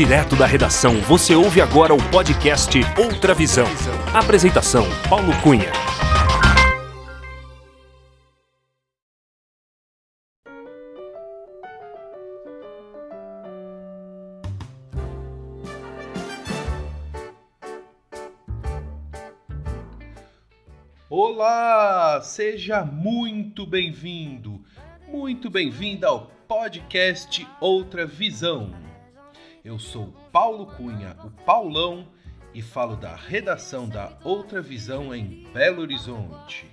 Direto da redação, você ouve agora o podcast Outra Visão. Apresentação: Paulo Cunha. Olá, seja muito bem-vindo, muito bem-vinda ao podcast Outra Visão. Eu sou Paulo Cunha, o Paulão, e falo da redação da Outra Visão em Belo Horizonte.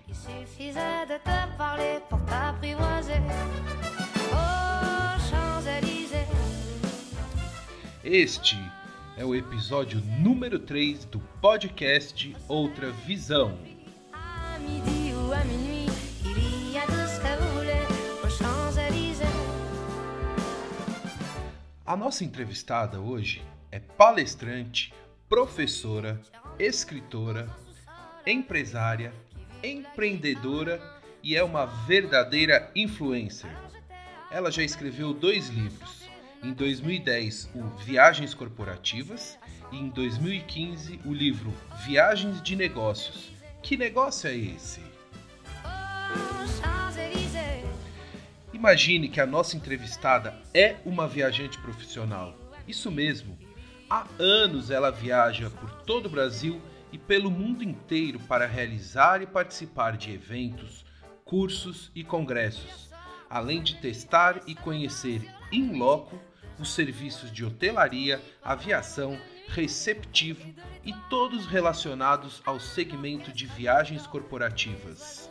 Este é o episódio número 3 do podcast Outra Visão. A nossa entrevistada hoje é palestrante, professora, escritora, empresária, empreendedora e é uma verdadeira influencer. Ela já escreveu dois livros. Em 2010, o Viagens Corporativas e em 2015, o livro Viagens de Negócios. Que negócio é esse? Imagine que a nossa entrevistada é uma viajante profissional. Isso mesmo. Há anos ela viaja por todo o Brasil e pelo mundo inteiro para realizar e participar de eventos, cursos e congressos, além de testar e conhecer in loco os serviços de hotelaria, aviação, receptivo e todos relacionados ao segmento de viagens corporativas.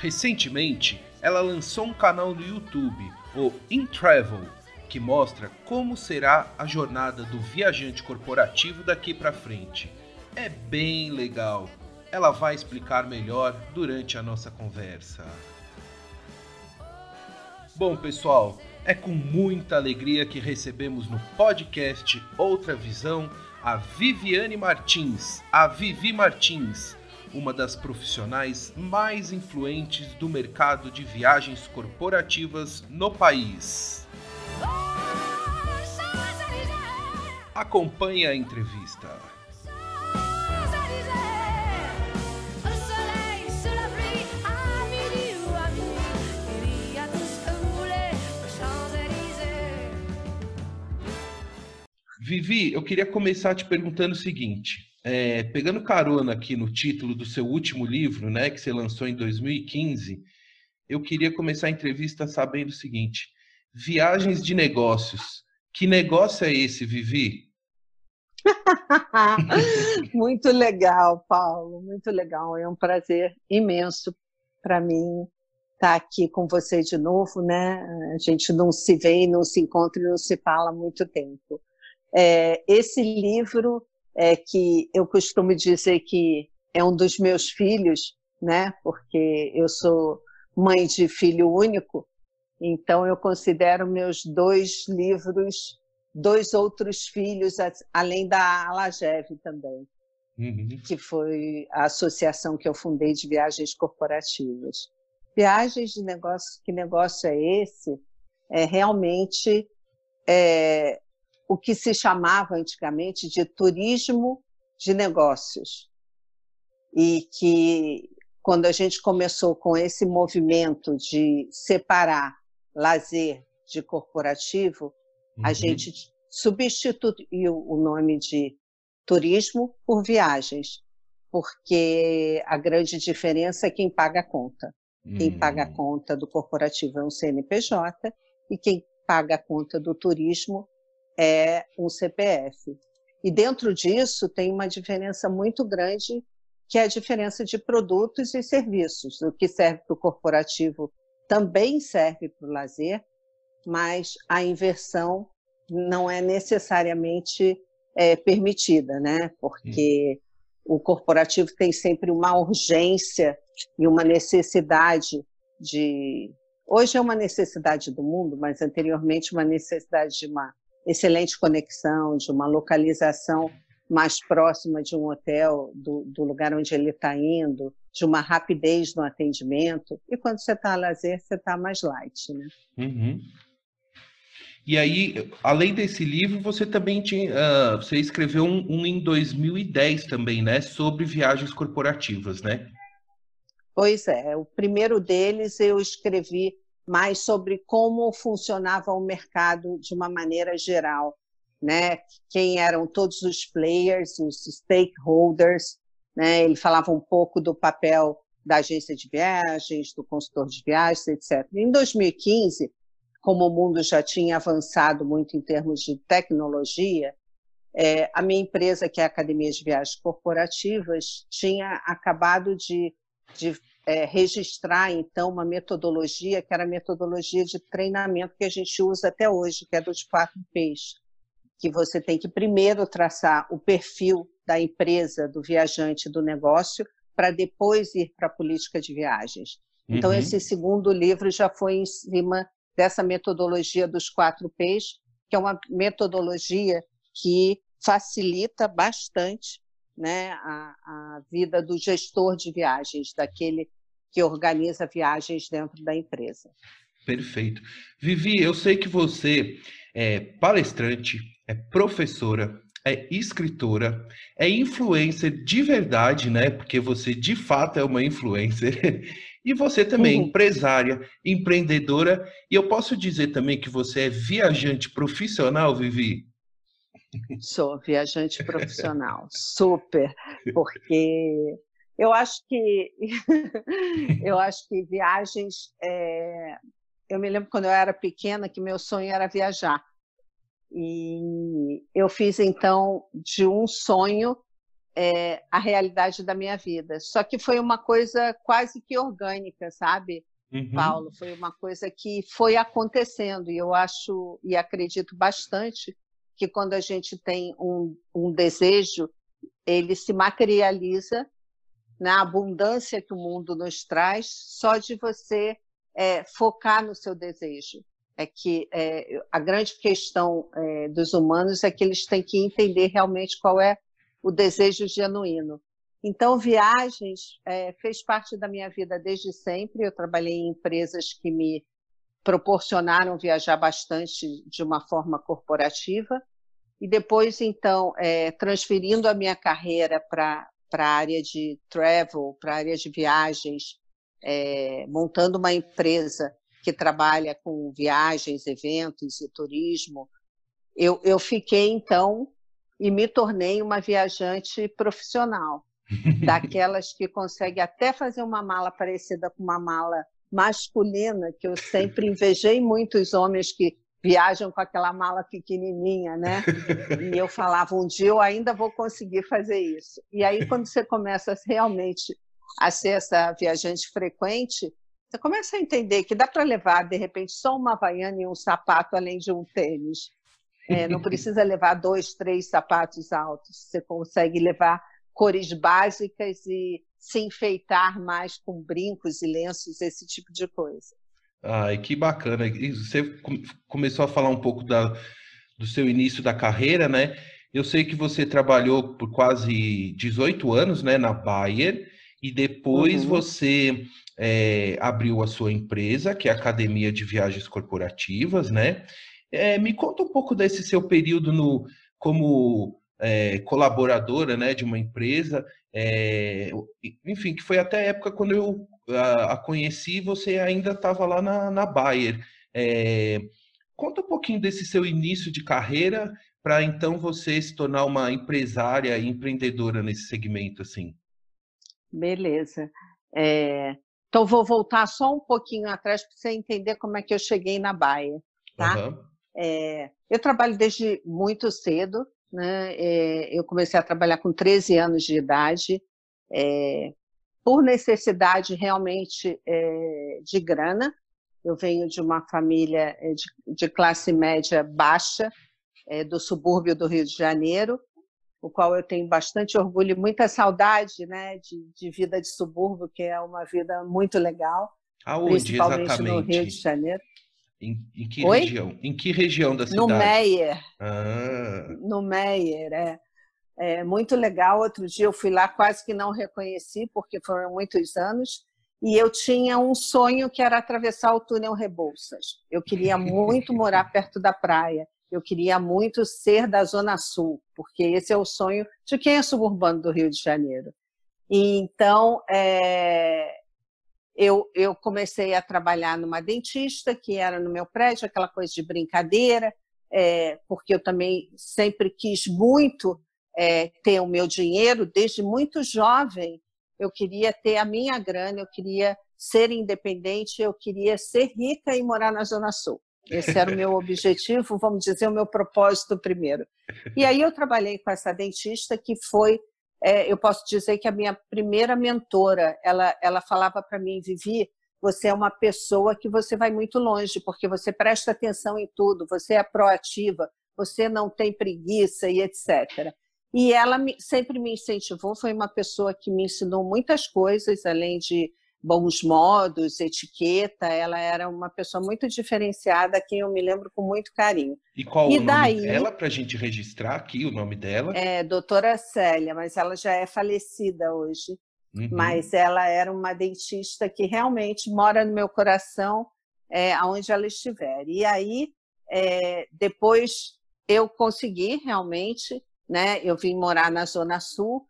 Recentemente, ela lançou um canal no YouTube, o In Travel, que mostra como será a jornada do viajante corporativo daqui para frente. É bem legal. Ela vai explicar melhor durante a nossa conversa. Bom, pessoal, é com muita alegria que recebemos no podcast Outra Visão a Viviane Martins, a Vivi Martins uma das profissionais mais influentes do mercado de viagens corporativas no país. Acompanhe a entrevista. Vivi, eu queria começar te perguntando o seguinte: é, pegando carona aqui no título do seu último livro, né, que você lançou em 2015, eu queria começar a entrevista sabendo o seguinte: viagens de negócios. Que negócio é esse, Vivi? muito legal, Paulo, muito legal. É um prazer imenso para mim estar aqui com você de novo, né? A gente não se vê, não se encontra e não se fala há muito tempo. É, esse livro é que eu costumo dizer que é um dos meus filhos, né? Porque eu sou mãe de filho único, então eu considero meus dois livros dois outros filhos, além da Alagev também, uhum. que foi a associação que eu fundei de viagens corporativas. Viagens de negócio, que negócio é esse? É realmente é, o que se chamava antigamente de turismo de negócios. E que, quando a gente começou com esse movimento de separar lazer de corporativo, uhum. a gente substituiu o nome de turismo por viagens, porque a grande diferença é quem paga a conta. Quem paga a hum. conta do corporativo é um CNPJ e quem paga a conta do turismo é um CPF. E dentro disso tem uma diferença muito grande, que é a diferença de produtos e serviços. O que serve para o corporativo também serve para o lazer, mas a inversão não é necessariamente é, permitida, né? Porque hum. o corporativo tem sempre uma urgência e uma necessidade de. Hoje é uma necessidade do mundo, mas anteriormente uma necessidade de uma excelente conexão, de uma localização mais próxima de um hotel, do, do lugar onde ele está indo, de uma rapidez no atendimento. E quando você está a lazer, você está mais light, né? Uhum. E aí, além desse livro, você também tinha, uh, você escreveu um, um, em 2010 também, né, sobre viagens corporativas, né? Pois é, o primeiro deles eu escrevi mais sobre como funcionava o mercado de uma maneira geral, né? Quem eram todos os players, os stakeholders, né? Ele falava um pouco do papel da agência de viagens, do consultor de viagens, etc. Em 2015, como o mundo já tinha avançado muito em termos de tecnologia, é, a minha empresa, que é a Academia de Viagens Corporativas, tinha acabado de, de é, registrar, então, uma metodologia que era a metodologia de treinamento que a gente usa até hoje, que é dos quatro P's, que você tem que primeiro traçar o perfil da empresa, do viajante, do negócio, para depois ir para a política de viagens. Então, uhum. esse segundo livro já foi em cima dessa metodologia dos quatro P's, que é uma metodologia que facilita bastante né, a, a vida do gestor de viagens, daquele que organiza viagens dentro da empresa. Perfeito. Vivi, eu sei que você é palestrante, é professora, é escritora, é influencer de verdade, né? Porque você de fato é uma influencer. E você também, uhum. empresária, empreendedora, e eu posso dizer também que você é viajante profissional, Vivi? Sou viajante profissional, super, porque eu acho que eu acho que viagens. É... Eu me lembro quando eu era pequena que meu sonho era viajar. E eu fiz então de um sonho é, a realidade da minha vida. Só que foi uma coisa quase que orgânica, sabe, uhum. Paulo? Foi uma coisa que foi acontecendo. E eu acho e acredito bastante que quando a gente tem um, um desejo, ele se materializa na abundância que o mundo nos traz, só de você é, focar no seu desejo. É que é, a grande questão é, dos humanos é que eles têm que entender realmente qual é o desejo genuíno. Então, viagens é, fez parte da minha vida desde sempre. Eu trabalhei em empresas que me proporcionaram viajar bastante de uma forma corporativa. E depois, então, é, transferindo a minha carreira para a área de travel, para a área de viagens, é, montando uma empresa que trabalha com viagens, eventos e turismo, eu, eu fiquei, então, e me tornei uma viajante profissional, daquelas que consegue até fazer uma mala parecida com uma mala masculina, que eu sempre invejei muitos homens que viajam com aquela mala pequenininha, né? E eu falava, um dia eu ainda vou conseguir fazer isso. E aí, quando você começa realmente a ser essa viajante frequente, você começa a entender que dá para levar, de repente, só uma havaiana e um sapato, além de um tênis. É, não precisa levar dois, três sapatos altos. Você consegue levar cores básicas e se enfeitar mais com brincos e lenços, esse tipo de coisa. Ai, que bacana. E você começou a falar um pouco da, do seu início da carreira, né? Eu sei que você trabalhou por quase 18 anos, né, na Bayer, e depois uhum. você é, abriu a sua empresa, que é a Academia de Viagens Corporativas, né? É, me conta um pouco desse seu período no, como é, colaboradora né, de uma empresa, é, enfim, que foi até a época quando eu a, a conheci, você ainda estava lá na, na Bayer. É, conta um pouquinho desse seu início de carreira para então você se tornar uma empresária e empreendedora nesse segmento, assim. Beleza. É, então, vou voltar só um pouquinho atrás para você entender como é que eu cheguei na Bayer. Tá? Uhum. É, eu trabalho desde muito cedo, né? É, eu comecei a trabalhar com 13 anos de idade, é, por necessidade realmente é, de grana. Eu venho de uma família é, de, de classe média baixa, é, do subúrbio do Rio de Janeiro, o qual eu tenho bastante orgulho e muita saudade né, de, de vida de subúrbio, que é uma vida muito legal. Aonde, principalmente exatamente? no Rio de Janeiro. Em, em que Oi? região? Em que região da cidade? No Meyer. Ah. No Meyer, é. É muito legal. Outro dia eu fui lá, quase que não reconheci, porque foram muitos anos, e eu tinha um sonho que era atravessar o túnel Rebouças. Eu queria muito morar perto da praia. Eu queria muito ser da Zona Sul, porque esse é o sonho de quem é suburbano do Rio de Janeiro. E, então, é, eu, eu comecei a trabalhar numa dentista, que era no meu prédio, aquela coisa de brincadeira, é, porque eu também sempre quis muito é, ter o meu dinheiro, desde muito jovem, eu queria ter a minha grana, eu queria ser independente, eu queria ser rica e morar na Zona Sul. Esse era o meu objetivo, vamos dizer, o meu propósito primeiro. E aí eu trabalhei com essa dentista que foi, é, eu posso dizer que a minha primeira mentora, ela, ela falava para mim, Vivi, você é uma pessoa que você vai muito longe, porque você presta atenção em tudo, você é proativa, você não tem preguiça e etc. E ela sempre me incentivou, foi uma pessoa que me ensinou muitas coisas, além de bons modos, etiqueta, ela era uma pessoa muito diferenciada, a quem eu me lembro com muito carinho. E qual e o daí, nome dela, para a gente registrar aqui o nome dela? É, doutora Célia, mas ela já é falecida hoje. Uhum. Mas ela era uma dentista que realmente mora no meu coração, é, aonde ela estiver. E aí, é, depois eu consegui realmente, né? Eu vim morar na Zona Sul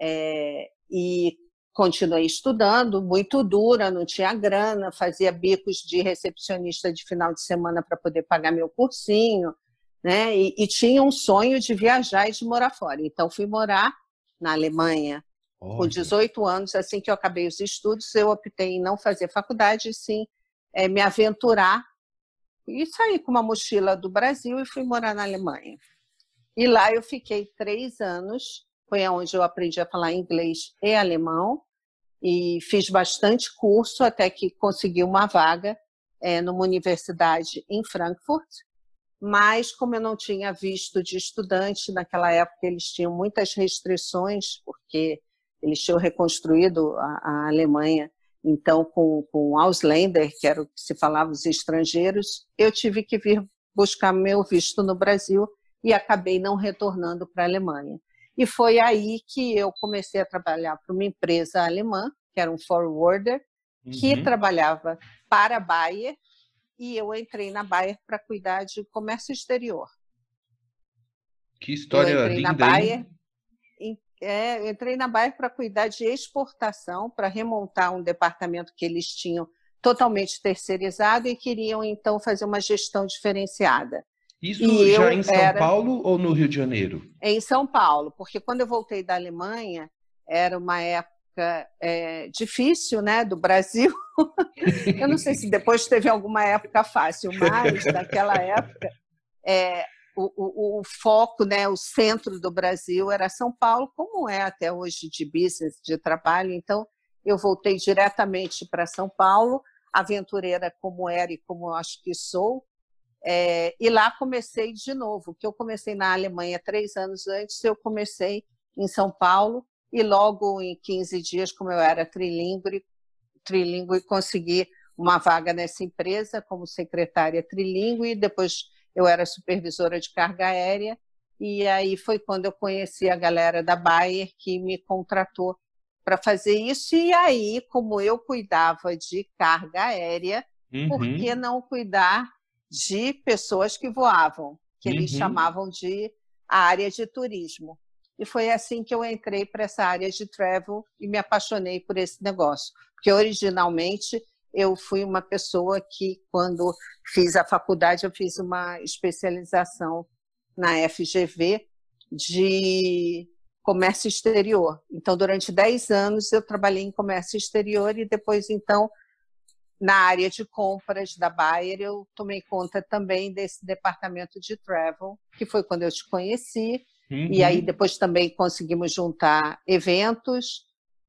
é, e continuei estudando, muito dura, não tinha grana, fazia bicos de recepcionista de final de semana para poder pagar meu cursinho, né? E, e, tinha um sonho de viajar e de morar fora. Então fui morar na Alemanha Olha. com 18 anos, assim que eu acabei os estudos, eu optei em não fazer faculdade, e sim é, me aventurar e sair com uma mochila do Brasil e fui morar na Alemanha. E lá eu fiquei três anos foi onde eu aprendi a falar inglês e alemão e fiz bastante curso até que consegui uma vaga é, numa universidade em Frankfurt. Mas como eu não tinha visto de estudante naquela época, eles tinham muitas restrições porque eles tinham reconstruído a, a Alemanha. Então, com, com Ausländer, que era o que se falava os estrangeiros, eu tive que vir buscar meu visto no Brasil e acabei não retornando para a Alemanha. E foi aí que eu comecei a trabalhar para uma empresa alemã, que era um forwarder, que uhum. trabalhava para a Bayer, e eu entrei na Bayer para cuidar de comércio exterior. Que história eu entrei linda, na Bayer, é, entrei na Bayer para cuidar de exportação, para remontar um departamento que eles tinham totalmente terceirizado e queriam então fazer uma gestão diferenciada. Isso e já em São era... Paulo ou no Rio de Janeiro? Em São Paulo, porque quando eu voltei da Alemanha, era uma época é, difícil, né, do Brasil. eu não sei se depois teve alguma época fácil, mas naquela época é, o, o, o, foco, né, o centro do Brasil era São Paulo, como é até hoje de business, de trabalho. Então, eu voltei diretamente para São Paulo, aventureira como era e como eu acho que sou, é, e lá comecei de novo, que eu comecei na Alemanha três anos antes, eu comecei em São Paulo e logo em 15 dias, como eu era trilingue, trilingue consegui uma vaga nessa empresa como secretária trilingue e depois eu era supervisora de carga aérea e aí foi quando eu conheci a galera da Bayer que me contratou para fazer isso e aí como eu cuidava de carga aérea, uhum. por que não cuidar de pessoas que voavam, que uhum. eles chamavam de área de turismo. E foi assim que eu entrei para essa área de travel e me apaixonei por esse negócio. Porque originalmente eu fui uma pessoa que, quando fiz a faculdade, eu fiz uma especialização na FGV de comércio exterior. Então, durante 10 anos eu trabalhei em comércio exterior e depois, então, na área de compras da Bayer, eu tomei conta também desse departamento de travel, que foi quando eu te conheci. Uhum. E aí depois também conseguimos juntar eventos.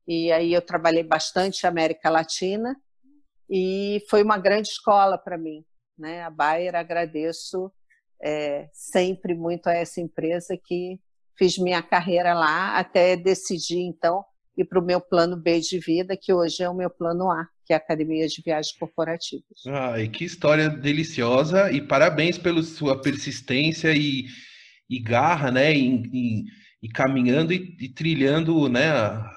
E aí eu trabalhei bastante América Latina. E foi uma grande escola para mim. Né? A Bayer, agradeço é, sempre muito a essa empresa que fiz minha carreira lá até decidir, então, ir para o meu plano B de vida, que hoje é o meu plano A que é a Academia de Viagens Corporativas. Ai, que história deliciosa e parabéns pela sua persistência e, e garra, né, em, e caminhando e, e trilhando, né,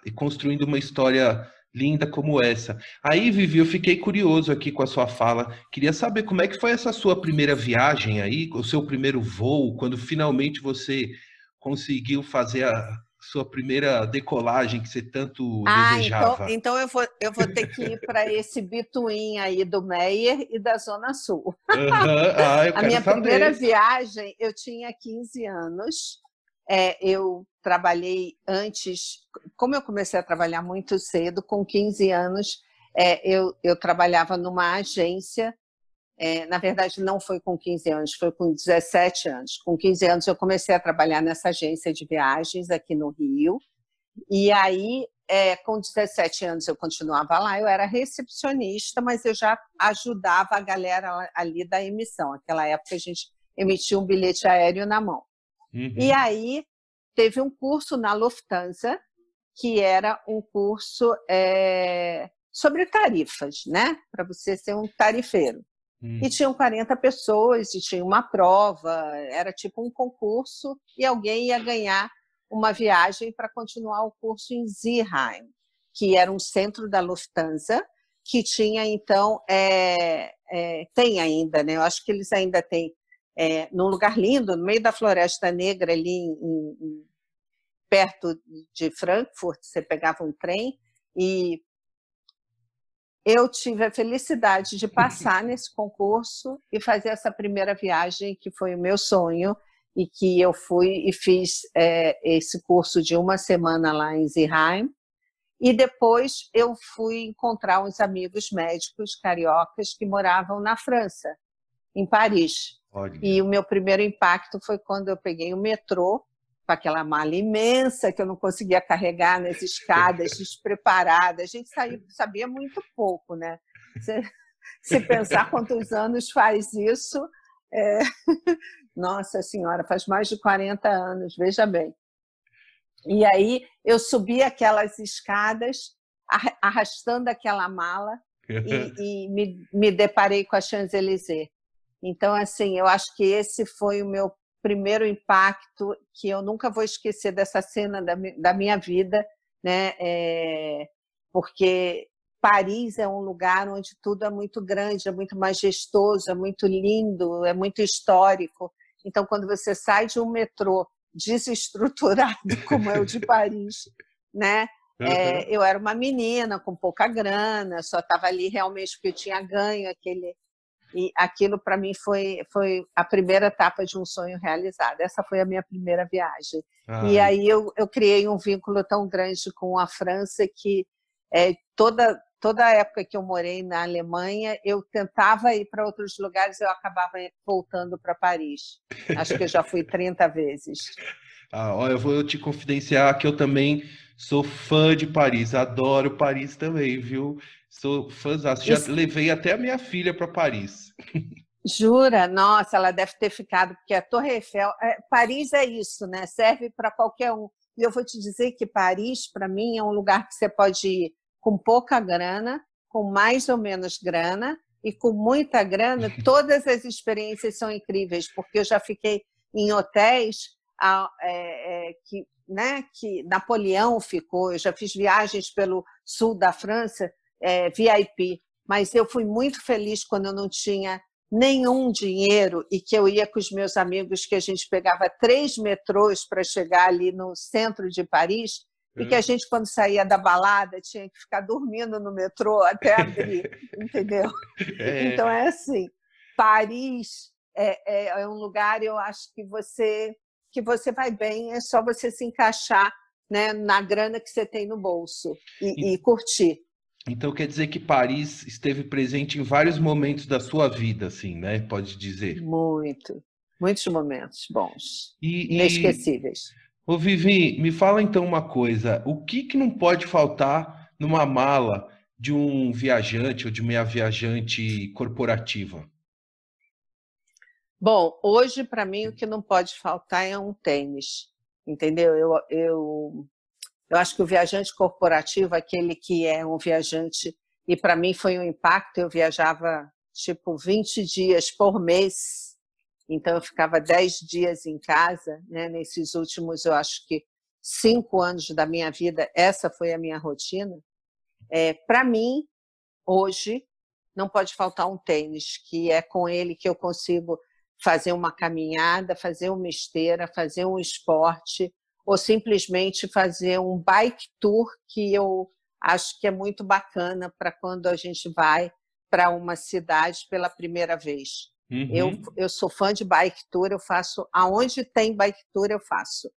e construindo uma história linda como essa. Aí, Vivi, eu fiquei curioso aqui com a sua fala. Queria saber como é que foi essa sua primeira viagem aí, o seu primeiro voo, quando finalmente você conseguiu fazer a sua primeira decolagem que você tanto ah, então, desejava. Então, então eu, vou, eu vou ter que ir para esse bituim aí do Meyer e da Zona Sul. Uhum. Ah, a minha saber. primeira viagem, eu tinha 15 anos. É, eu trabalhei antes, como eu comecei a trabalhar muito cedo, com 15 anos, é, eu, eu trabalhava numa agência. É, na verdade, não foi com 15 anos, foi com 17 anos. Com 15 anos, eu comecei a trabalhar nessa agência de viagens aqui no Rio. E aí, é, com 17 anos, eu continuava lá. Eu era recepcionista, mas eu já ajudava a galera ali da emissão. Naquela época, a gente emitia um bilhete aéreo na mão. Uhum. E aí teve um curso na Lufthansa, que era um curso é, sobre tarifas, né? Para você ser um tarifeiro. Uhum. E tinham 40 pessoas, e tinha uma prova, era tipo um concurso, e alguém ia ganhar uma viagem para continuar o curso em Zierheim, que era um centro da Lufthansa, que tinha então, é, é, tem ainda, né? Eu acho que eles ainda têm é, num lugar lindo, no meio da Floresta Negra, ali em, em, perto de Frankfurt, você pegava um trem e eu tive a felicidade de passar nesse concurso e fazer essa primeira viagem que foi o meu sonho e que eu fui e fiz é, esse curso de uma semana lá em Zierheim e depois eu fui encontrar uns amigos médicos cariocas que moravam na França, em Paris. Olha. E o meu primeiro impacto foi quando eu peguei o metrô, com aquela mala imensa que eu não conseguia carregar nas escadas, despreparada. A gente sabia muito pouco, né? Se, se pensar quantos anos faz isso, é... nossa senhora, faz mais de 40 anos, veja bem. E aí eu subi aquelas escadas, arrastando aquela mala, e, e me, me deparei com a Champs-Élysées. Então, assim, eu acho que esse foi o meu primeiro impacto, que eu nunca vou esquecer dessa cena da, da minha vida, né? É, porque Paris é um lugar onde tudo é muito grande, é muito majestoso, é muito lindo, é muito histórico. Então, quando você sai de um metrô desestruturado como é o de Paris, né? É, eu era uma menina com pouca grana, só estava ali realmente porque eu tinha ganho aquele e aquilo para mim foi, foi a primeira etapa de um sonho realizado. Essa foi a minha primeira viagem. Ai. E aí eu, eu criei um vínculo tão grande com a França que é, toda toda a época que eu morei na Alemanha, eu tentava ir para outros lugares, eu acabava voltando para Paris. Acho que eu já fui 30 vezes. Ah, ó, eu vou te confidenciar que eu também sou fã de Paris, adoro Paris também, viu? Sou fãzão. Já Isso... levei até a minha filha para Paris. Jura? Nossa, ela deve ter ficado, porque a Torre Eiffel. É, Paris é isso, né? Serve para qualquer um. E eu vou te dizer que Paris, para mim, é um lugar que você pode ir com pouca grana, com mais ou menos grana, e com muita grana, todas as experiências são incríveis, porque eu já fiquei em hotéis é, é, que, né, que Napoleão ficou, eu já fiz viagens pelo sul da França é, VIP, mas eu fui muito feliz quando eu não tinha nenhum dinheiro e que eu ia com os meus amigos, que a gente pegava três metrôs para chegar ali no centro de Paris, e que a hum. gente, quando saía da balada, tinha que ficar dormindo no metrô até abrir, entendeu? É. Então é assim, Paris é, é, é, um lugar, eu acho que você que você vai bem, é só você se encaixar né, na grana que você tem no bolso e, e, e curtir. Então quer dizer que Paris esteve presente em vários momentos da sua vida, assim, né? Pode dizer. Muito, muitos momentos bons, e, inesquecíveis. E... Ô Vivi, me fala então uma coisa: o que, que não pode faltar numa mala de um viajante ou de uma viajante corporativa? Bom, hoje para mim o que não pode faltar é um tênis, entendeu? Eu, eu eu acho que o viajante corporativo, aquele que é um viajante, e para mim foi um impacto, eu viajava tipo 20 dias por mês, então eu ficava 10 dias em casa, né? nesses últimos, eu acho que cinco anos da minha vida, essa foi a minha rotina. É, Para mim, hoje, não pode faltar um tênis, que é com ele que eu consigo fazer uma caminhada, fazer uma esteira, fazer um esporte, ou simplesmente fazer um bike tour, que eu acho que é muito bacana para quando a gente vai para uma cidade pela primeira vez. Uhum. Eu, eu sou fã de bike tour, eu faço aonde tem bike tour eu faço,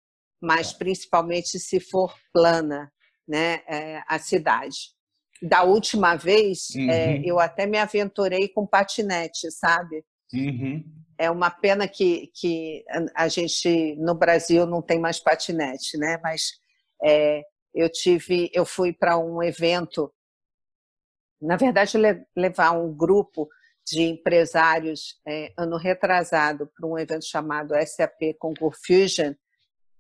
mas tá. principalmente se for plana, né, é, a cidade. Da última vez, é, uhum. é, eu até me aventurei com patinete, sabe? Uhum. É uma pena que, que a gente no Brasil não tem mais patinete, né? Mas é, eu tive, eu fui para um evento, na verdade levar um grupo de empresários é, ano retrasado para um evento chamado SAP Concours Fusion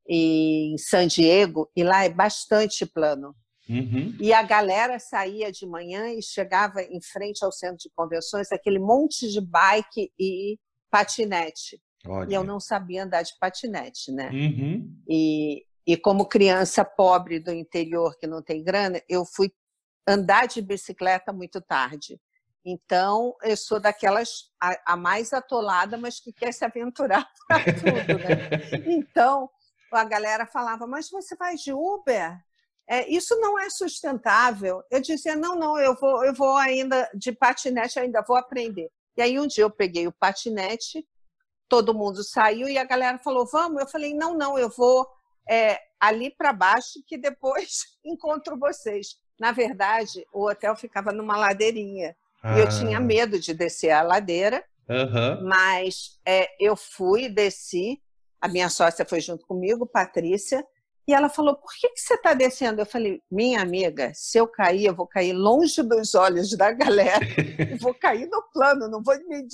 em San Diego e lá é bastante plano. Uhum. E a galera saía de manhã e chegava em frente ao centro de convenções, aquele monte de bike e patinete. Olha. E eu não sabia andar de patinete, né? Uhum. E, e como criança pobre do interior que não tem grana, eu fui andar de bicicleta muito tarde. Então, eu sou daquelas, a, a mais atolada, mas que quer se aventurar para tudo, né? Então, a galera falava, mas você vai de Uber? É, isso não é sustentável. Eu dizia, não, não, eu vou, eu vou ainda de patinete, ainda vou aprender. E aí um dia eu peguei o patinete, todo mundo saiu e a galera falou, vamos? Eu falei, não, não, eu vou é, ali para baixo que depois encontro vocês. Na verdade, o hotel ficava numa ladeirinha. Ah. E eu tinha ah. medo de descer a ladeira, uhum. mas é, eu fui, desci, a minha sócia foi junto comigo, Patrícia, e ela falou: Por que, que você está descendo? Eu falei: Minha amiga, se eu cair, eu vou cair longe dos olhos da galera, vou cair no plano, não vou me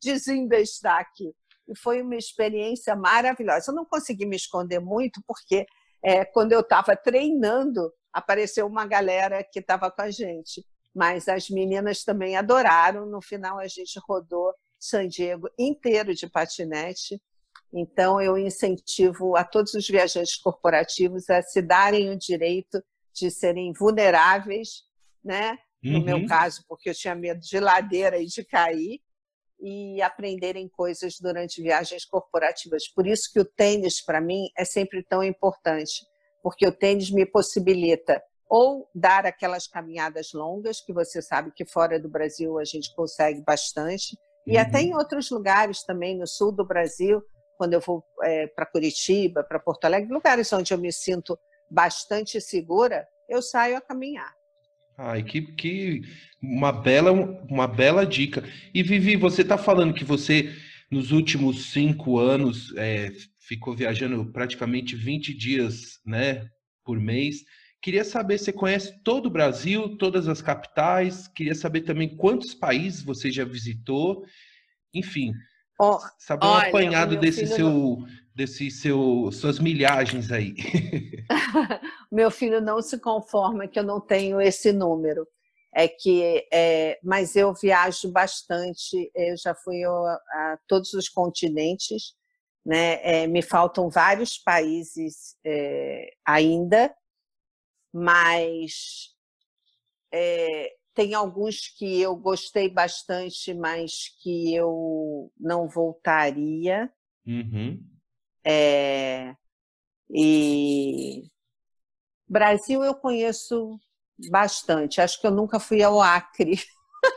desembestar aqui. E foi uma experiência maravilhosa. Eu não consegui me esconder muito, porque é, quando eu estava treinando, apareceu uma galera que estava com a gente. Mas as meninas também adoraram. No final, a gente rodou San Diego inteiro de patinete então, eu incentivo a todos os viajantes corporativos a se darem o direito de serem vulneráveis, né? no uhum. meu caso, porque eu tinha medo de ladeira e de cair, e aprenderem coisas durante viagens corporativas. Por isso que o tênis, para mim, é sempre tão importante, porque o tênis me possibilita ou dar aquelas caminhadas longas, que você sabe que fora do Brasil a gente consegue bastante, e uhum. até em outros lugares também, no sul do Brasil, quando eu vou é, para Curitiba, para Porto Alegre, lugares onde eu me sinto bastante segura, eu saio a caminhar. Ai, que, que uma bela uma bela dica. E Vivi, você está falando que você nos últimos cinco anos é, ficou viajando praticamente 20 dias, né, por mês. Queria saber, você conhece todo o Brasil, todas as capitais? Queria saber também quantos países você já visitou. Enfim, Oh, Sabe um apanhado desse seu, não... desse seu, suas milhagens aí. meu filho não se conforma que eu não tenho esse número. É que, é, mas eu viajo bastante. Eu já fui a, a todos os continentes. Né? É, me faltam vários países é, ainda, mas é, tem alguns que eu gostei bastante, mas que eu não voltaria. Uhum. É, e Brasil eu conheço bastante. Acho que eu nunca fui ao Acre.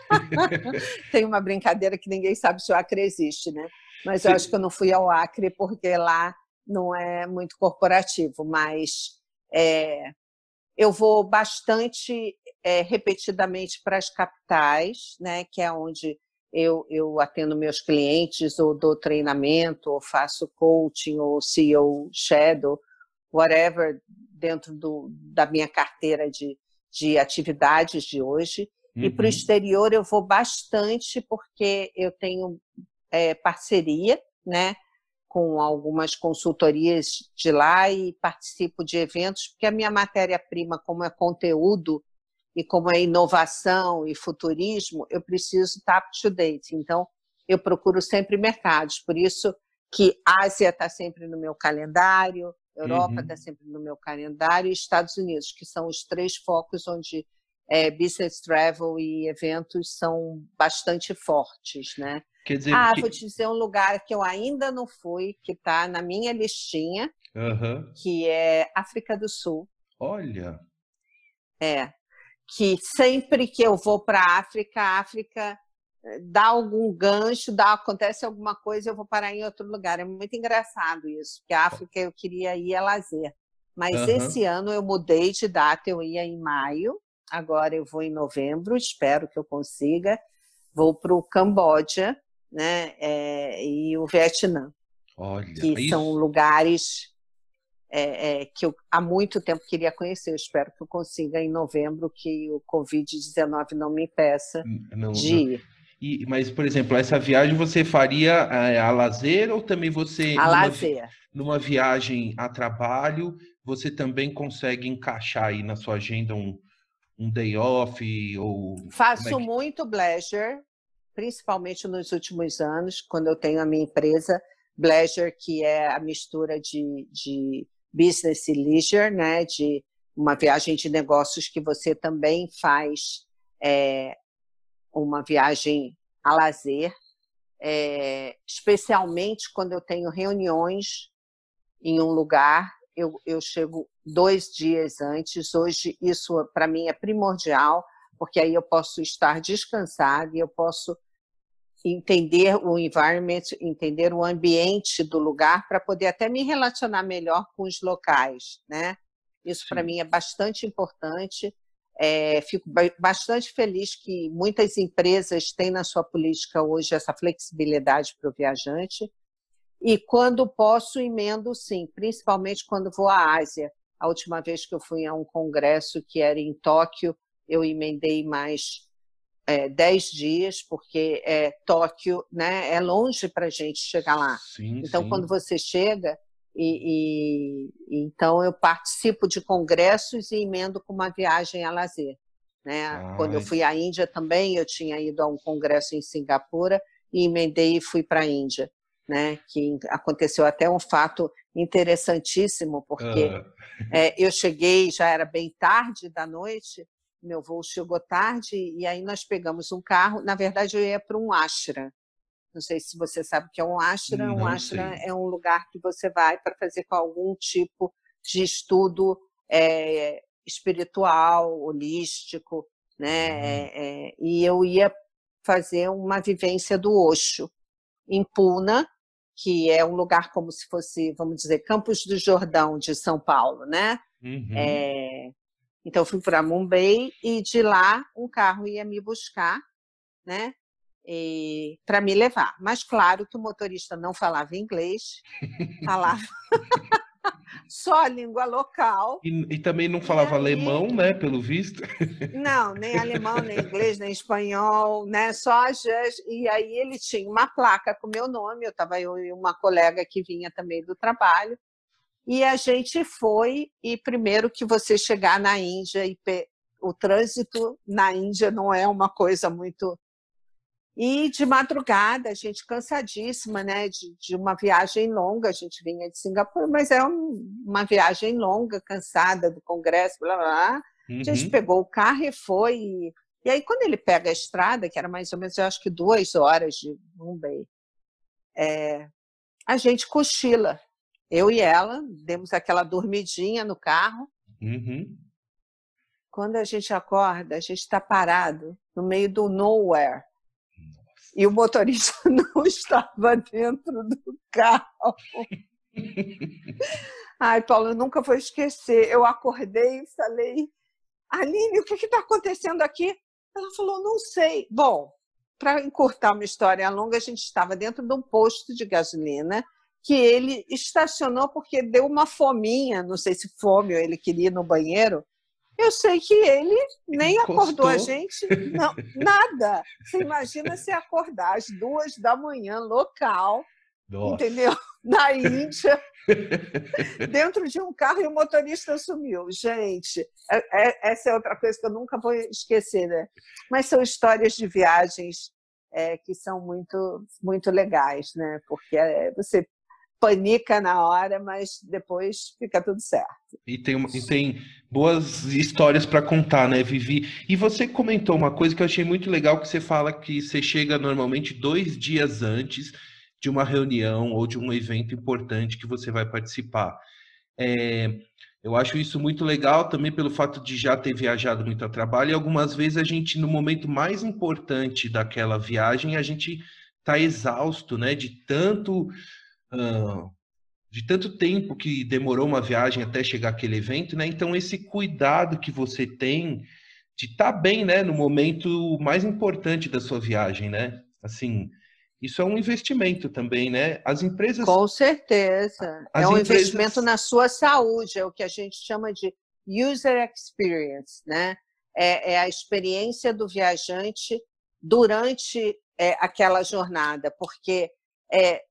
tem uma brincadeira que ninguém sabe se o Acre existe, né? Mas eu acho que eu não fui ao Acre porque lá não é muito corporativo, mas é, eu vou bastante é, repetidamente para as capitais, né, que é onde eu, eu atendo meus clientes, ou dou treinamento, ou faço coaching, ou CEO Shadow, whatever, dentro do, da minha carteira de, de atividades de hoje. Uhum. E para o exterior eu vou bastante, porque eu tenho é, parceria, né? com algumas consultorias de lá e participo de eventos, porque a minha matéria-prima, como é conteúdo e como é inovação e futurismo, eu preciso estar up to date. Então, eu procuro sempre mercados. Por isso que Ásia está sempre no meu calendário, Europa está uhum. sempre no meu calendário e Estados Unidos, que são os três focos onde é, business travel e eventos são bastante fortes, né? Quer dizer, ah, que... vou te dizer um lugar que eu ainda não fui, que está na minha listinha, uhum. que é África do Sul. Olha. É. Que sempre que eu vou para a África, a África eh, dá algum gancho, dá, acontece alguma coisa, eu vou parar em outro lugar. É muito engraçado isso, porque a África eu queria ir a lazer. Mas uhum. esse ano eu mudei de data, eu ia em maio, agora eu vou em novembro, espero que eu consiga. Vou para o Camboja né, é, e o Vietnã. Olha, que isso... são lugares é, é, que eu há muito tempo queria conhecer. Eu espero que eu consiga em novembro, que o Covid-19 não me impeça não, de ir. E, mas, por exemplo, essa viagem você faria é, a lazer ou também você. A numa, lazer. Numa viagem a trabalho, você também consegue encaixar aí na sua agenda um, um day off? ou é Faço que... muito pleasure, principalmente nos últimos anos, quando eu tenho a minha empresa. Pleasure, que é a mistura de, de business e leisure, né? De uma viagem de negócios que você também faz é, uma viagem a lazer, é, especialmente quando eu tenho reuniões em um lugar, eu, eu chego dois dias antes. Hoje isso para mim é primordial, porque aí eu posso estar descansada e eu posso entender o environment, entender o ambiente do lugar para poder até me relacionar melhor com os locais, né? Isso para mim é bastante importante. É, fico bastante feliz que muitas empresas têm na sua política hoje essa flexibilidade para o viajante. E quando posso, emendo sim, principalmente quando vou à Ásia. A última vez que eu fui a um congresso que era em Tóquio, eu emendei mais é, 10 dias, porque é, Tóquio né, é longe para a gente chegar lá. Sim, então, sim. quando você chega, e, e, então eu participo de congressos e emendo com uma viagem a lazer. Né? Quando eu fui à Índia também, eu tinha ido a um congresso em Singapura e emendei e fui para a Índia. Né? Que aconteceu até um fato interessantíssimo, porque é, eu cheguei, já era bem tarde da noite, meu voo chegou tarde e aí nós pegamos um carro. Na verdade, eu ia para um ashram. Não sei se você sabe o que é um ashram. Não um ashram sei. é um lugar que você vai para fazer com algum tipo de estudo é, espiritual, holístico, né? Uhum. É, é, e eu ia fazer uma vivência do Osho em Puna, que é um lugar como se fosse, vamos dizer, Campos do Jordão de São Paulo, né? Uhum. É, então, eu fui para Mumbai e de lá um carro ia me buscar, né? Para me levar. Mas, claro que o motorista não falava inglês, falava só a língua local. E, e também não falava aí... alemão, né? Pelo visto. Não, nem alemão, nem inglês, nem espanhol, né? Só as. E aí ele tinha uma placa com meu nome, eu estava eu e uma colega que vinha também do trabalho. E a gente foi, e primeiro que você chegar na Índia, e o trânsito na Índia não é uma coisa muito. E de madrugada, a gente cansadíssima, né? De, de uma viagem longa, a gente vinha de Singapura, mas é um, uma viagem longa, cansada do congresso, blá blá blá. Uhum. A gente uhum. pegou o carro e foi. E, e aí, quando ele pega a estrada, que era mais ou menos, eu acho que duas horas de Mumbai, é, a gente cochila eu e ela demos aquela dormidinha no carro. Uhum. Quando a gente acorda, a gente está parado no meio do nowhere. Nossa. E o motorista não estava dentro do carro. Ai, Paulo, eu nunca vou esquecer. Eu acordei e falei, Aline, o que está acontecendo aqui? Ela falou, não sei. Bom, para encurtar uma história longa, a gente estava dentro de um posto de gasolina que ele estacionou porque deu uma fominha, não sei se fome ou ele queria ir no banheiro. Eu sei que ele nem Encostou. acordou a gente, não, nada. Você imagina se acordar às duas da manhã, local, Nossa. entendeu? Na Índia, dentro de um carro e o motorista sumiu. Gente, é, é, essa é outra coisa que eu nunca vou esquecer, né? Mas são histórias de viagens é, que são muito, muito legais, né? Porque é, você panica na hora, mas depois fica tudo certo. E tem, e tem boas histórias para contar, né, Vivi? E você comentou uma coisa que eu achei muito legal, que você fala que você chega normalmente dois dias antes de uma reunião ou de um evento importante que você vai participar. É, eu acho isso muito legal também pelo fato de já ter viajado muito a trabalho e algumas vezes a gente, no momento mais importante daquela viagem, a gente está exausto, né, de tanto de tanto tempo que demorou uma viagem até chegar aquele evento, né? Então esse cuidado que você tem de estar tá bem, né, no momento mais importante da sua viagem, né? Assim, isso é um investimento também, né? As empresas. Com certeza. é um empresas... investimento na sua saúde, é o que a gente chama de user experience, né? É, é a experiência do viajante durante é, aquela jornada, porque é,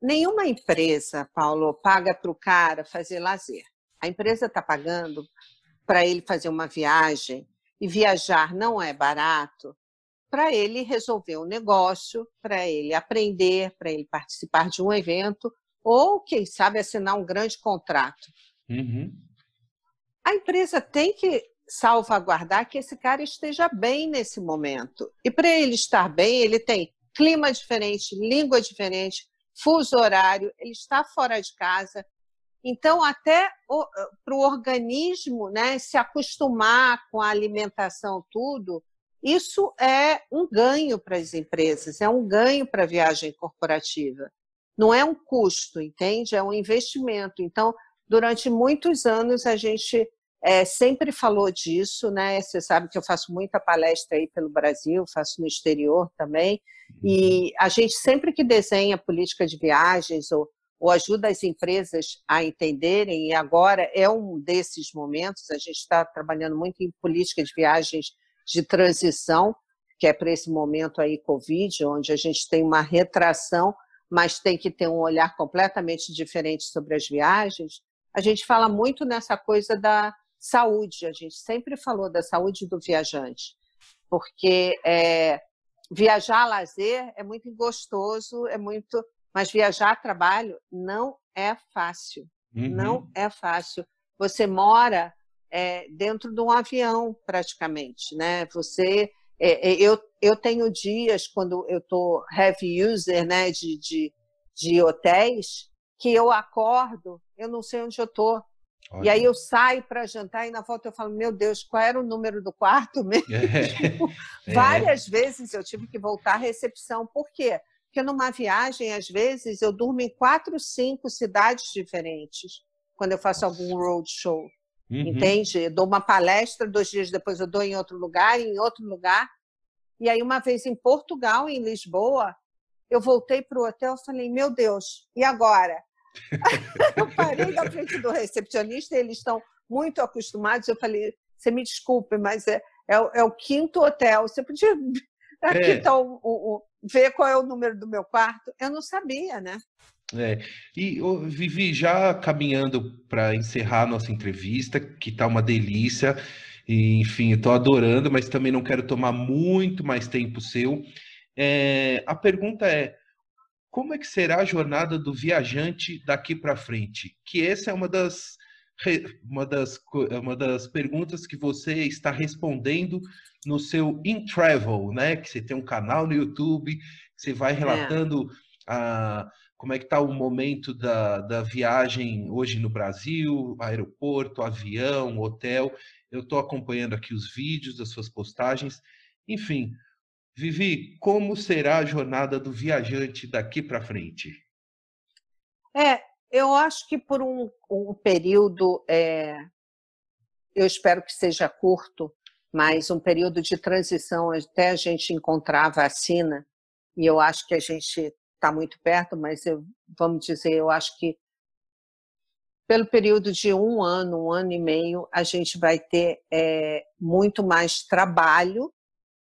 nenhuma empresa, Paulo, paga para o cara fazer lazer. A empresa está pagando para ele fazer uma viagem e viajar não é barato para ele resolver um negócio, para ele aprender, para ele participar de um evento, ou, quem sabe, assinar um grande contrato. Uhum. A empresa tem que salvaguardar que esse cara esteja bem nesse momento. E para ele estar bem, ele tem clima diferente, língua diferente, fuso horário, ele está fora de casa. Então, até para o organismo né, se acostumar com a alimentação, tudo, isso é um ganho para as empresas, é um ganho para a viagem corporativa. Não é um custo, entende? É um investimento. Então, durante muitos anos, a gente é, sempre falou disso, né? Você sabe que eu faço muita palestra aí pelo Brasil, faço no exterior também, e uhum. a gente sempre que desenha política de viagens ou, ou ajuda as empresas a entenderem, e agora é um desses momentos, a gente está trabalhando muito em política de viagens de transição, que é para esse momento aí Covid, onde a gente tem uma retração, mas tem que ter um olhar completamente diferente sobre as viagens. A gente fala muito nessa coisa da saúde, a gente sempre falou da saúde do viajante, porque é, viajar a lazer é muito gostoso, é muito, mas viajar a trabalho não é fácil, uhum. não é fácil. Você mora é, dentro de um avião, praticamente. Né? Você, é, é eu, eu tenho dias, quando eu estou heavy user né, de, de, de hotéis, que eu acordo, eu não sei onde eu estou. E aí eu saio para jantar e na volta eu falo, meu Deus, qual era o número do quarto mesmo? É. Várias vezes eu tive que voltar à recepção. Por quê? Porque numa viagem, às vezes, eu durmo em quatro, cinco cidades diferentes quando eu faço Nossa. algum roadshow. Uhum. Entende? Eu dou uma palestra, dois dias depois eu dou em outro lugar, em outro lugar. E aí, uma vez em Portugal, em Lisboa, eu voltei para o hotel e falei: Meu Deus, e agora? eu parei na frente do recepcionista, eles estão muito acostumados. Eu falei: Você me desculpe, mas é, é, é o quinto hotel. Você podia aqui é. tá o, o, o, ver qual é o número do meu quarto? Eu não sabia, né? É, e Vivi, já caminhando para encerrar nossa entrevista, que tá uma delícia, e, enfim, eu tô adorando, mas também não quero tomar muito mais tempo seu. É, a pergunta é: como é que será a jornada do viajante daqui para frente? Que essa é uma das, uma, das, uma das perguntas que você está respondendo no seu In Travel, né? Que você tem um canal no YouTube, você vai é. relatando é. a como é que está o momento da, da viagem hoje no Brasil, aeroporto, avião, hotel. Eu estou acompanhando aqui os vídeos das suas postagens. Enfim, Vivi, como será a jornada do viajante daqui para frente? É, eu acho que por um, um período, é, eu espero que seja curto, mas um período de transição até a gente encontrar a vacina, e eu acho que a gente está muito perto, mas eu, vamos dizer, eu acho que pelo período de um ano, um ano e meio, a gente vai ter é, muito mais trabalho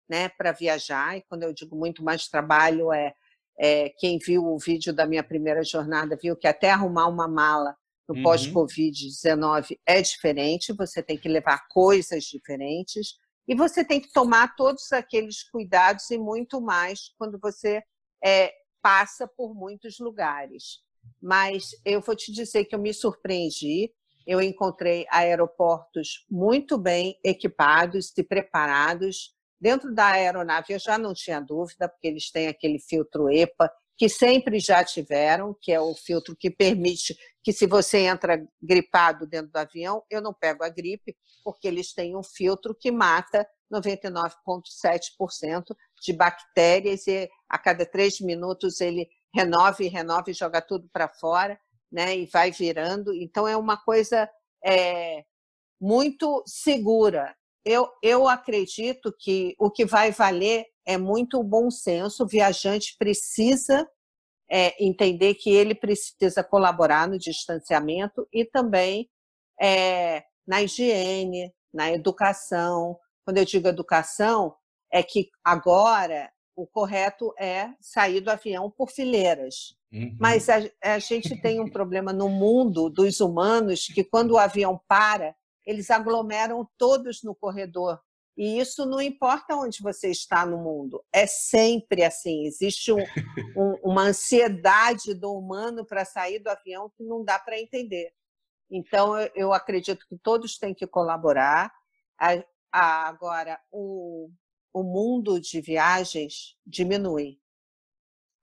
né, para viajar. E quando eu digo muito mais trabalho, é, é, quem viu o vídeo da minha primeira jornada viu que até arrumar uma mala no uhum. pós-Covid-19 é diferente, você tem que levar coisas diferentes e você tem que tomar todos aqueles cuidados e muito mais quando você é, passa por muitos lugares. mas eu vou te dizer que eu me surpreendi. Eu encontrei aeroportos muito bem equipados e preparados. Dentro da aeronave eu já não tinha dúvida, porque eles têm aquele filtro EPA, que sempre já tiveram, que é o filtro que permite que, se você entra gripado dentro do avião, eu não pego a gripe, porque eles têm um filtro que mata 99,7% de bactérias e a cada três minutos ele renova e renova e joga tudo para fora, né? E vai virando. Então é uma coisa é, muito segura. Eu, eu acredito que o que vai valer é muito o bom senso. O viajante precisa é, entender que ele precisa colaborar no distanciamento e também é, na higiene, na educação. Quando eu digo educação, é que agora o correto é sair do avião por fileiras. Uhum. Mas a, a, gente tem um problema no mundo dos humanos que, quando o avião para, eles aglomeram todos no corredor. E isso não importa onde você está no mundo, é sempre assim. Existe um, um, uma ansiedade do humano para sair do avião que não dá para entender. Então, eu, eu, acredito que todos têm que colaborar. A, a, agora, o, o mundo de viagens diminui.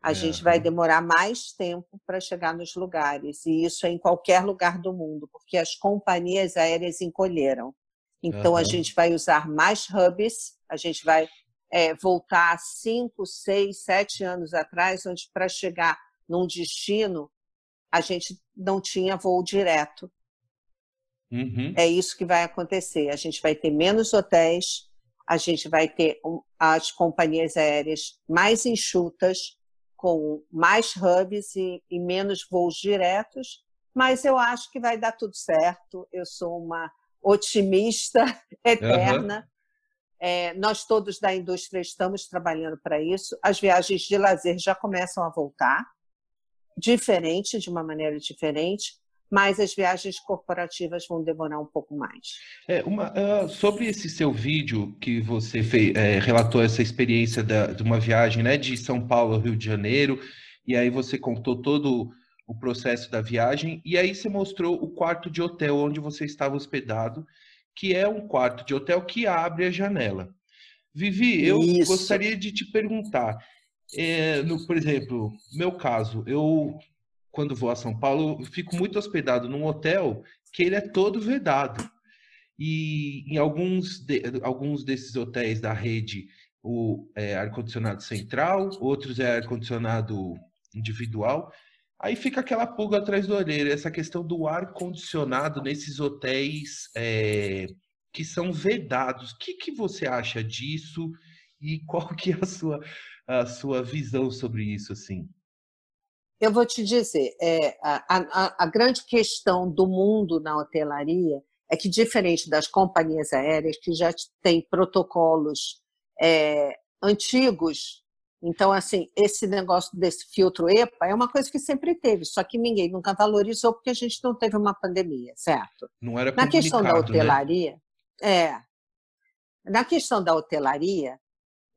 A é. gente vai demorar mais tempo para chegar nos lugares, e isso é em qualquer lugar do mundo, porque as companhias aéreas encolheram. Então, uhum. a gente vai usar mais hubs, a gente vai é, voltar cinco, seis, sete anos atrás, onde para chegar num destino, a gente não tinha voo direto. Uhum. É isso que vai acontecer. A gente vai ter menos hotéis, a gente vai ter as companhias aéreas mais enxutas, com mais hubs e, e, menos voos diretos, mas eu acho que vai dar tudo certo. Eu sou uma otimista eterna. Uhum. É, nós todos da indústria estamos trabalhando para isso. As viagens de lazer já começam a voltar, diferente, de uma maneira diferente mas as viagens corporativas vão demorar um pouco mais. É, uma, uh, sobre esse seu vídeo que você fez, é, relatou essa experiência da, de uma viagem né, de São Paulo ao Rio de Janeiro, e aí você contou todo o processo da viagem, e aí você mostrou o quarto de hotel onde você estava hospedado, que é um quarto de hotel que abre a janela. Vivi, eu Isso. gostaria de te perguntar, é, no, por exemplo, meu caso, eu quando vou a São Paulo, fico muito hospedado num hotel que ele é todo vedado. E em alguns, de, alguns desses hotéis da rede, o é, ar-condicionado central, outros é ar-condicionado individual. Aí fica aquela pulga atrás do orelha, essa questão do ar-condicionado nesses hotéis é, que são vedados. O que, que você acha disso e qual que é a sua, a sua visão sobre isso, assim? Eu vou te dizer, é, a, a, a, grande questão do mundo na hotelaria é que, diferente das companhias aéreas, que já têm protocolos é, antigos, então, assim, esse negócio desse filtro EPA é uma coisa que sempre teve, só que ninguém nunca valorizou porque a gente não teve uma pandemia, certo? Não era Na questão da né? hotelaria, né? é. Na questão da hotelaria,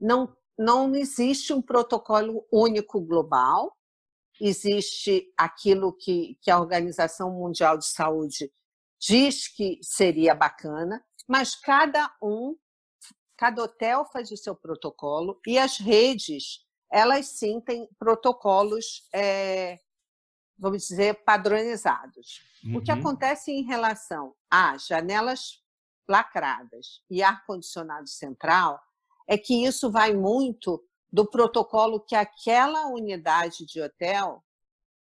não, não existe um protocolo único global, existe aquilo que, que a Organização Mundial de Saúde diz que seria bacana, mas cada um, cada hotel faz o seu protocolo e as redes, elas sim têm protocolos, é, vamos dizer, padronizados. Uhum. O que uhum. acontece em relação a janelas lacradas e ar-condicionado central é que isso vai muito do protocolo que aquela unidade de hotel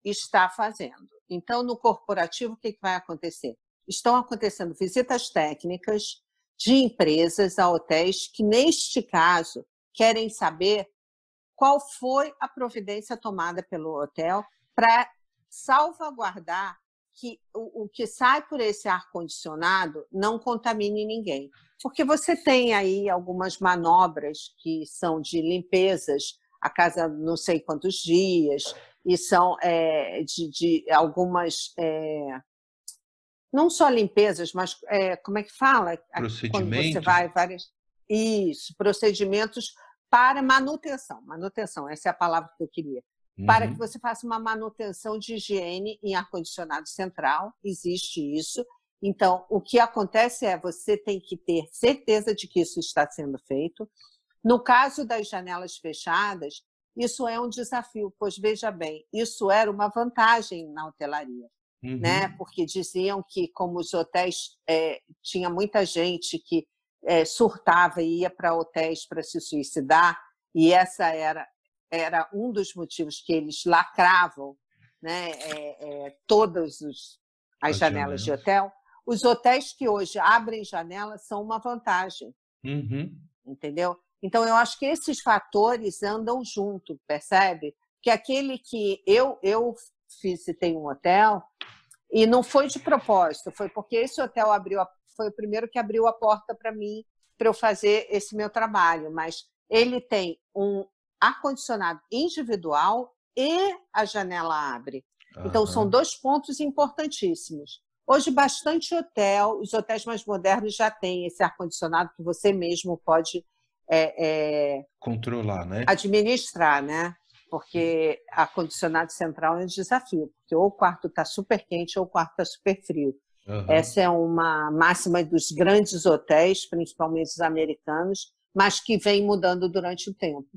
está fazendo. Então, no corporativo, o que vai acontecer? Estão acontecendo visitas técnicas de empresas a hotéis que, neste caso, querem saber qual foi a providência tomada pelo hotel para salvaguardar que o, o, que sai por esse ar-condicionado não contamine ninguém. Porque você tem aí algumas manobras que são de limpezas a casa não sei quantos dias, e são é, de, de, algumas. É, não só limpezas, mas é, como é que fala? Quando você vai várias. Isso, procedimentos para manutenção. Manutenção, essa é a palavra que eu queria. Uhum. para que você faça uma manutenção de higiene em ar-condicionado central. Existe isso. Então, o que acontece é você tem que ter certeza de que isso está sendo feito. No caso das janelas fechadas, isso é um desafio, pois veja bem, isso era uma vantagem na hotelaria, uhum. né? Porque diziam que como os hotéis é, tinha muita gente que é, surtava e ia para hotéis para se suicidar, e essa era era um dos motivos que eles lacravam, né? É, é todas os, as, as janelas, janelas de hotel. Os hotéis que hoje abrem janelas são uma vantagem, uhum. entendeu? Então, eu acho que esses fatores andam junto, percebe? Que aquele que eu, eu visitei um hotel e não foi de propósito, foi porque esse hotel abriu, a, foi o primeiro que abriu a porta para mim, para eu fazer esse meu trabalho, mas ele tem um ar-condicionado individual e a janela abre. Então, são dois pontos importantíssimos. Hoje, bastante hotel, os hotéis mais modernos já têm esse ar-condicionado que você mesmo pode é, é, controlar, né? Administrar, né? Porque ar-condicionado central é um desafio, porque ou o quarto está super quente ou o quarto está super frio. Uhum. Essa é uma máxima dos grandes hotéis, principalmente os americanos, mas que vem mudando durante o tempo.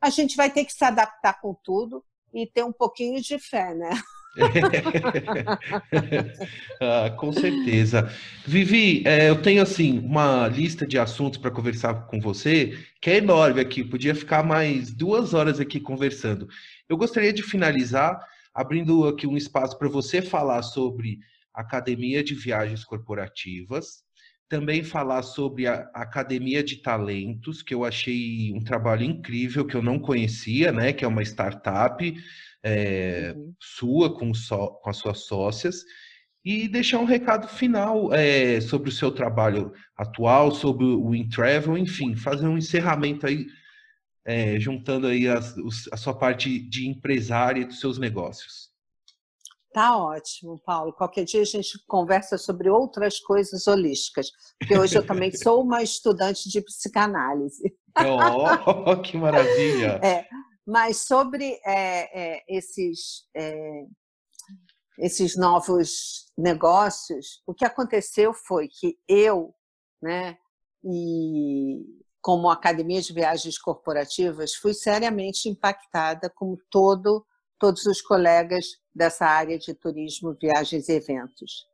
A gente vai ter que se adaptar com tudo e ter um pouquinho de fé, né? ah, com certeza. Vivi, é, eu tenho assim uma lista de assuntos para conversar com você que é enorme aqui. Podia ficar mais duas horas aqui conversando. Eu gostaria de finalizar abrindo aqui um espaço para você falar sobre academia de viagens corporativas, também falar sobre a Academia de Talentos, que eu achei um trabalho incrível que eu não conhecia, né? Que é uma startup é, uhum. sua com, so, com as suas sócias e deixar um recado final é, sobre o seu trabalho atual, sobre o InTravel, enfim, fazer um encerramento aí, é, juntando aí as, a sua parte de empresária dos seus negócios. Tá ótimo, Paulo. Qualquer dia a gente conversa sobre outras coisas holísticas, porque hoje eu também sou uma estudante de psicanálise. Oh, que maravilha! É, mas sobre é, é, esses, é, esses novos negócios, o que aconteceu foi que eu, né, e como Academia de Viagens Corporativas, fui seriamente impactada, como todo, todos os colegas dessa área de turismo, viagens e eventos.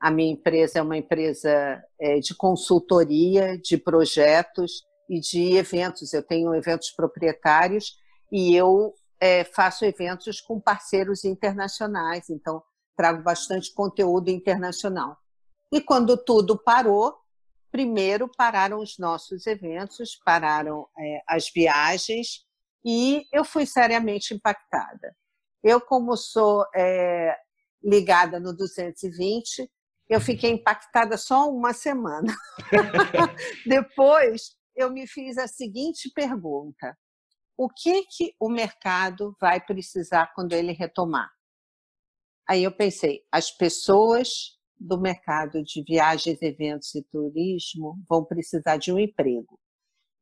A minha empresa é uma empresa é, de consultoria, de projetos e de eventos. Eu tenho eventos proprietários e eu é, faço eventos com parceiros internacionais, então trago bastante conteúdo internacional. E quando tudo parou, primeiro pararam os nossos eventos, pararam é, as viagens e eu fui seriamente impactada. Eu, como sou é, ligada no 220, eu fiquei impactada só uma semana. Depois, eu me fiz a seguinte pergunta: o que, que o mercado vai precisar quando ele retomar? Aí eu pensei, as pessoas do mercado de viagens, eventos e turismo vão precisar de um emprego.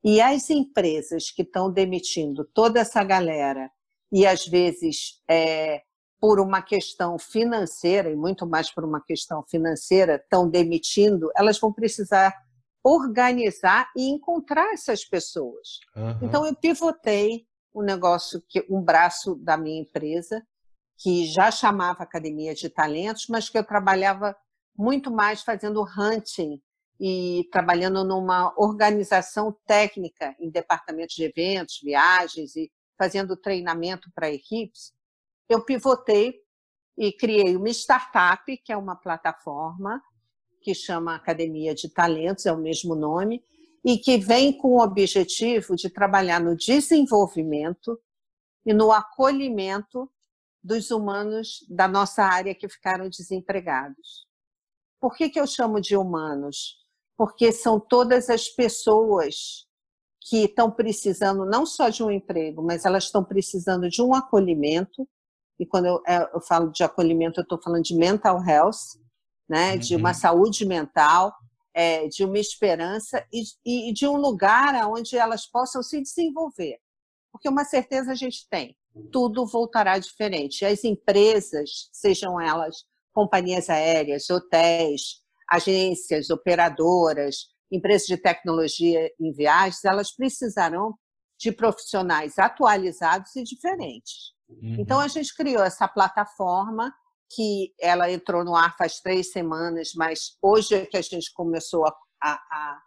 E as empresas que estão demitindo toda essa galera, e às vezes é, por uma questão financeira, e muito mais por uma questão financeira, estão demitindo, elas vão precisar organizar e encontrar essas pessoas. Uhum. Então eu pivotei um negócio que um braço da minha empresa que já chamava Academia de Talentos, mas que eu trabalhava muito mais fazendo hunting e trabalhando numa organização técnica em departamentos de eventos, viagens e fazendo treinamento para equipes. Eu pivotei e criei uma startup, que é uma plataforma que chama Academia de Talentos, é o mesmo nome, e que vem com o objetivo de trabalhar no desenvolvimento e no acolhimento dos humanos da nossa área que ficaram desempregados. Por que, que eu chamo de humanos? Porque são todas as pessoas que estão precisando não só de um emprego, mas elas estão precisando de um acolhimento. E quando eu, é, eu falo de acolhimento, eu estou falando de mental health, né, uhum. de uma uhum. saúde mental, é, de uma esperança e, e de um lugar onde elas possam se desenvolver. Porque uma certeza a gente tem, tudo voltará diferente. As empresas, sejam elas companhias aéreas, hotéis, agências, operadoras, empresas de tecnologia em viagens, elas precisarão de profissionais atualizados e diferentes. Uhum. Então, a gente criou essa plataforma que ela entrou no ar faz três semanas, mas hoje é que a gente começou a, a,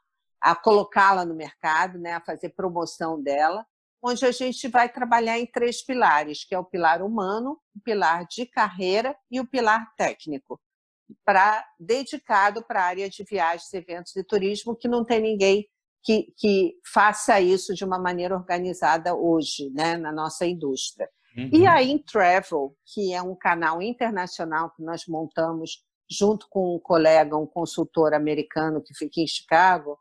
a colocá-la no mercado, né, a fazer promoção dela, onde a gente vai trabalhar em três pilares, que é o pilar humano, o pilar de carreira e o pilar técnico, para dedicado para a área de viagens, eventos e turismo, que não tem ninguém que, que faça isso de uma maneira organizada hoje, né, na nossa indústria. Uhum. E a InTravel, que é um canal internacional que nós montamos junto com um colega, um consultor americano que fica em Chicago,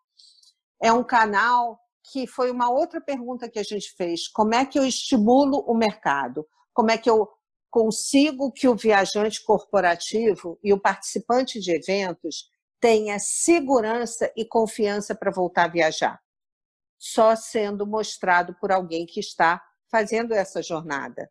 é um canal que foi uma outra pergunta que a gente fez. Como é que eu estimulo o mercado? Como é que eu consigo que o viajante corporativo e o participante de eventos tenha segurança e confiança para voltar a viajar? Só sendo mostrado por alguém que está fazendo essa jornada.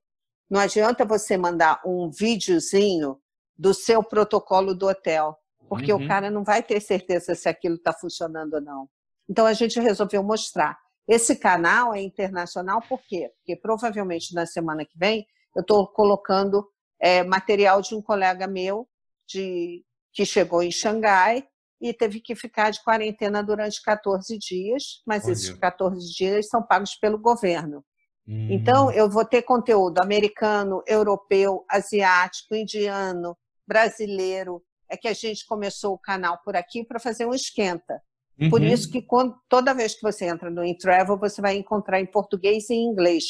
Não adianta você mandar um videozinho do seu protocolo do hotel, porque uhum. o cara não vai ter certeza se aquilo está funcionando ou não. Então a gente resolveu mostrar. Esse canal é internacional por quê? Porque provavelmente na semana que vem eu estou colocando é, material de um colega meu de, que chegou em Xangai e teve que ficar de quarentena durante 14 dias, mas Olha. esses 14 dias são pagos pelo governo. Hum. Então, eu vou ter conteúdo americano, europeu, asiático, indiano, brasileiro. É que a gente começou o canal por aqui para fazer um esquenta. Uhum. Por isso que quando, toda vez que você entra no InTravel, você vai encontrar em português e em inglês,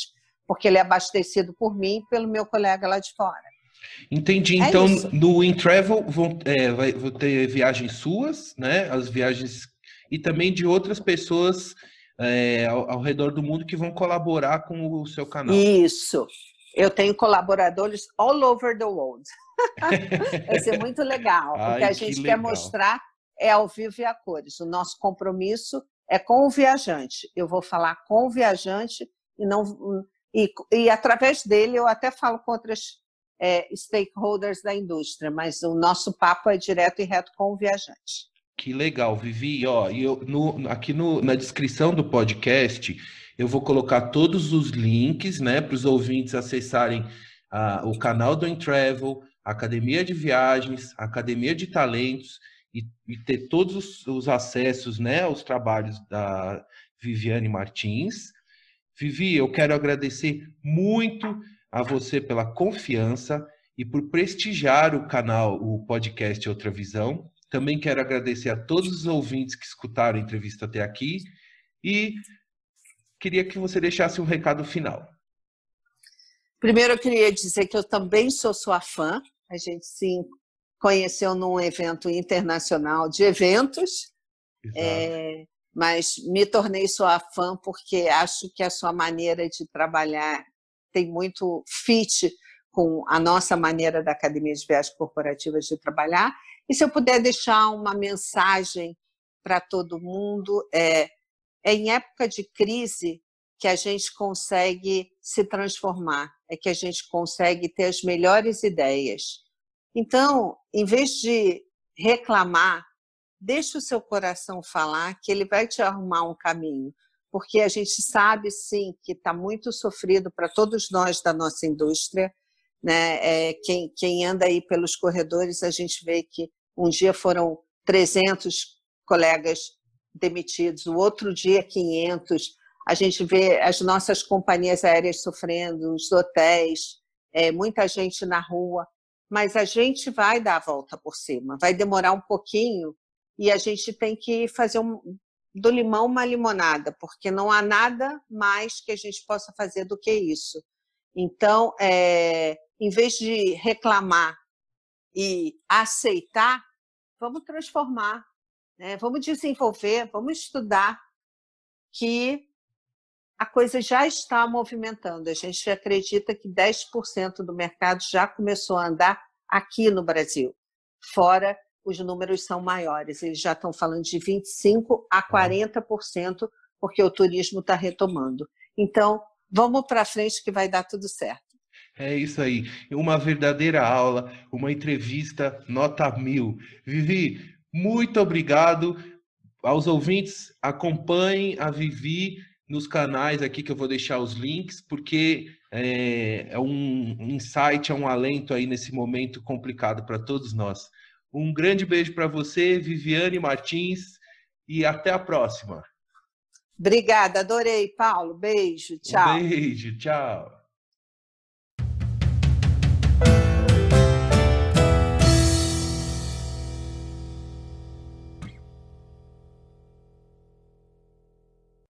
porque ele é abastecido por mim e pelo meu colega lá de fora. Entendi. É então, isso. no InTravel vão, é, vai, vão ter viagens suas, né? As viagens e também de outras pessoas é, ao, ao, redor do mundo que vão colaborar com o seu canal. Isso. Eu tenho colaboradores all over the world. vai ser muito legal, porque Ai, a gente que quer mostrar é ao vivo e a cores. O nosso compromisso é com o viajante. Eu vou falar com o viajante e não e, e através dele eu até falo com outras é, stakeholders da indústria, mas o nosso papo é direto e reto com o viajante. Que legal, Vivi. Ó, eu, no, aqui no, na descrição do podcast eu vou colocar todos os links, né, para os ouvintes acessarem uh, o canal do Entravel, a Academia de Viagens, Academia de Talentos e, e ter todos os, os, acessos né, aos trabalhos da Viviane Martins. Vivi, eu quero agradecer muito a você pela confiança e por prestigiar o canal, o podcast Outra Visão. Também quero agradecer a todos os ouvintes que escutaram a entrevista até aqui e queria que você deixasse um recado final. Primeiro, eu queria dizer que eu também sou sua fã. A gente se conheceu num evento internacional de eventos, é, mas me tornei sua fã porque acho que a sua maneira de trabalhar tem muito fit com a nossa maneira da Academia de Viagens Corporativas de trabalhar. E se eu puder deixar uma mensagem para todo mundo, é, é em época de crise que a gente consegue se transformar, é que a gente consegue ter as melhores ideias. Então, em vez de reclamar, deixe o seu coração falar, que ele vai te arrumar um caminho. Porque a gente sabe, sim, que está muito sofrido para todos nós da nossa indústria. Né? É, quem, quem anda aí pelos corredores, a gente vê que um dia foram 300 colegas demitidos, o outro dia 500. A gente vê as nossas companhias aéreas sofrendo, os hotéis, é, muita gente na rua mas a gente vai dar a volta por cima. Vai demorar um pouquinho e a gente tem que fazer um, do limão uma limonada, porque não há nada mais que a gente possa fazer do que isso. Então, é, em vez de reclamar e aceitar, vamos transformar, né? vamos desenvolver, vamos estudar que a coisa já está movimentando. A gente acredita que 10% do mercado já começou a andar aqui no Brasil. Fora, os números são maiores. Eles já estão falando de 25% a 40%, porque o turismo está retomando. Então, vamos para frente que vai dar tudo certo. É isso aí. Uma verdadeira aula, uma entrevista nota mil. Vivi, muito obrigado. Aos ouvintes, acompanhem a Vivi nos canais aqui que eu vou deixar os links, porque é, é um insight, é um alento aí nesse momento complicado para todos nós. Um grande beijo para você, Viviane Martins, e até a próxima. Obrigada, adorei, Paulo. Beijo, tchau. Um beijo, tchau.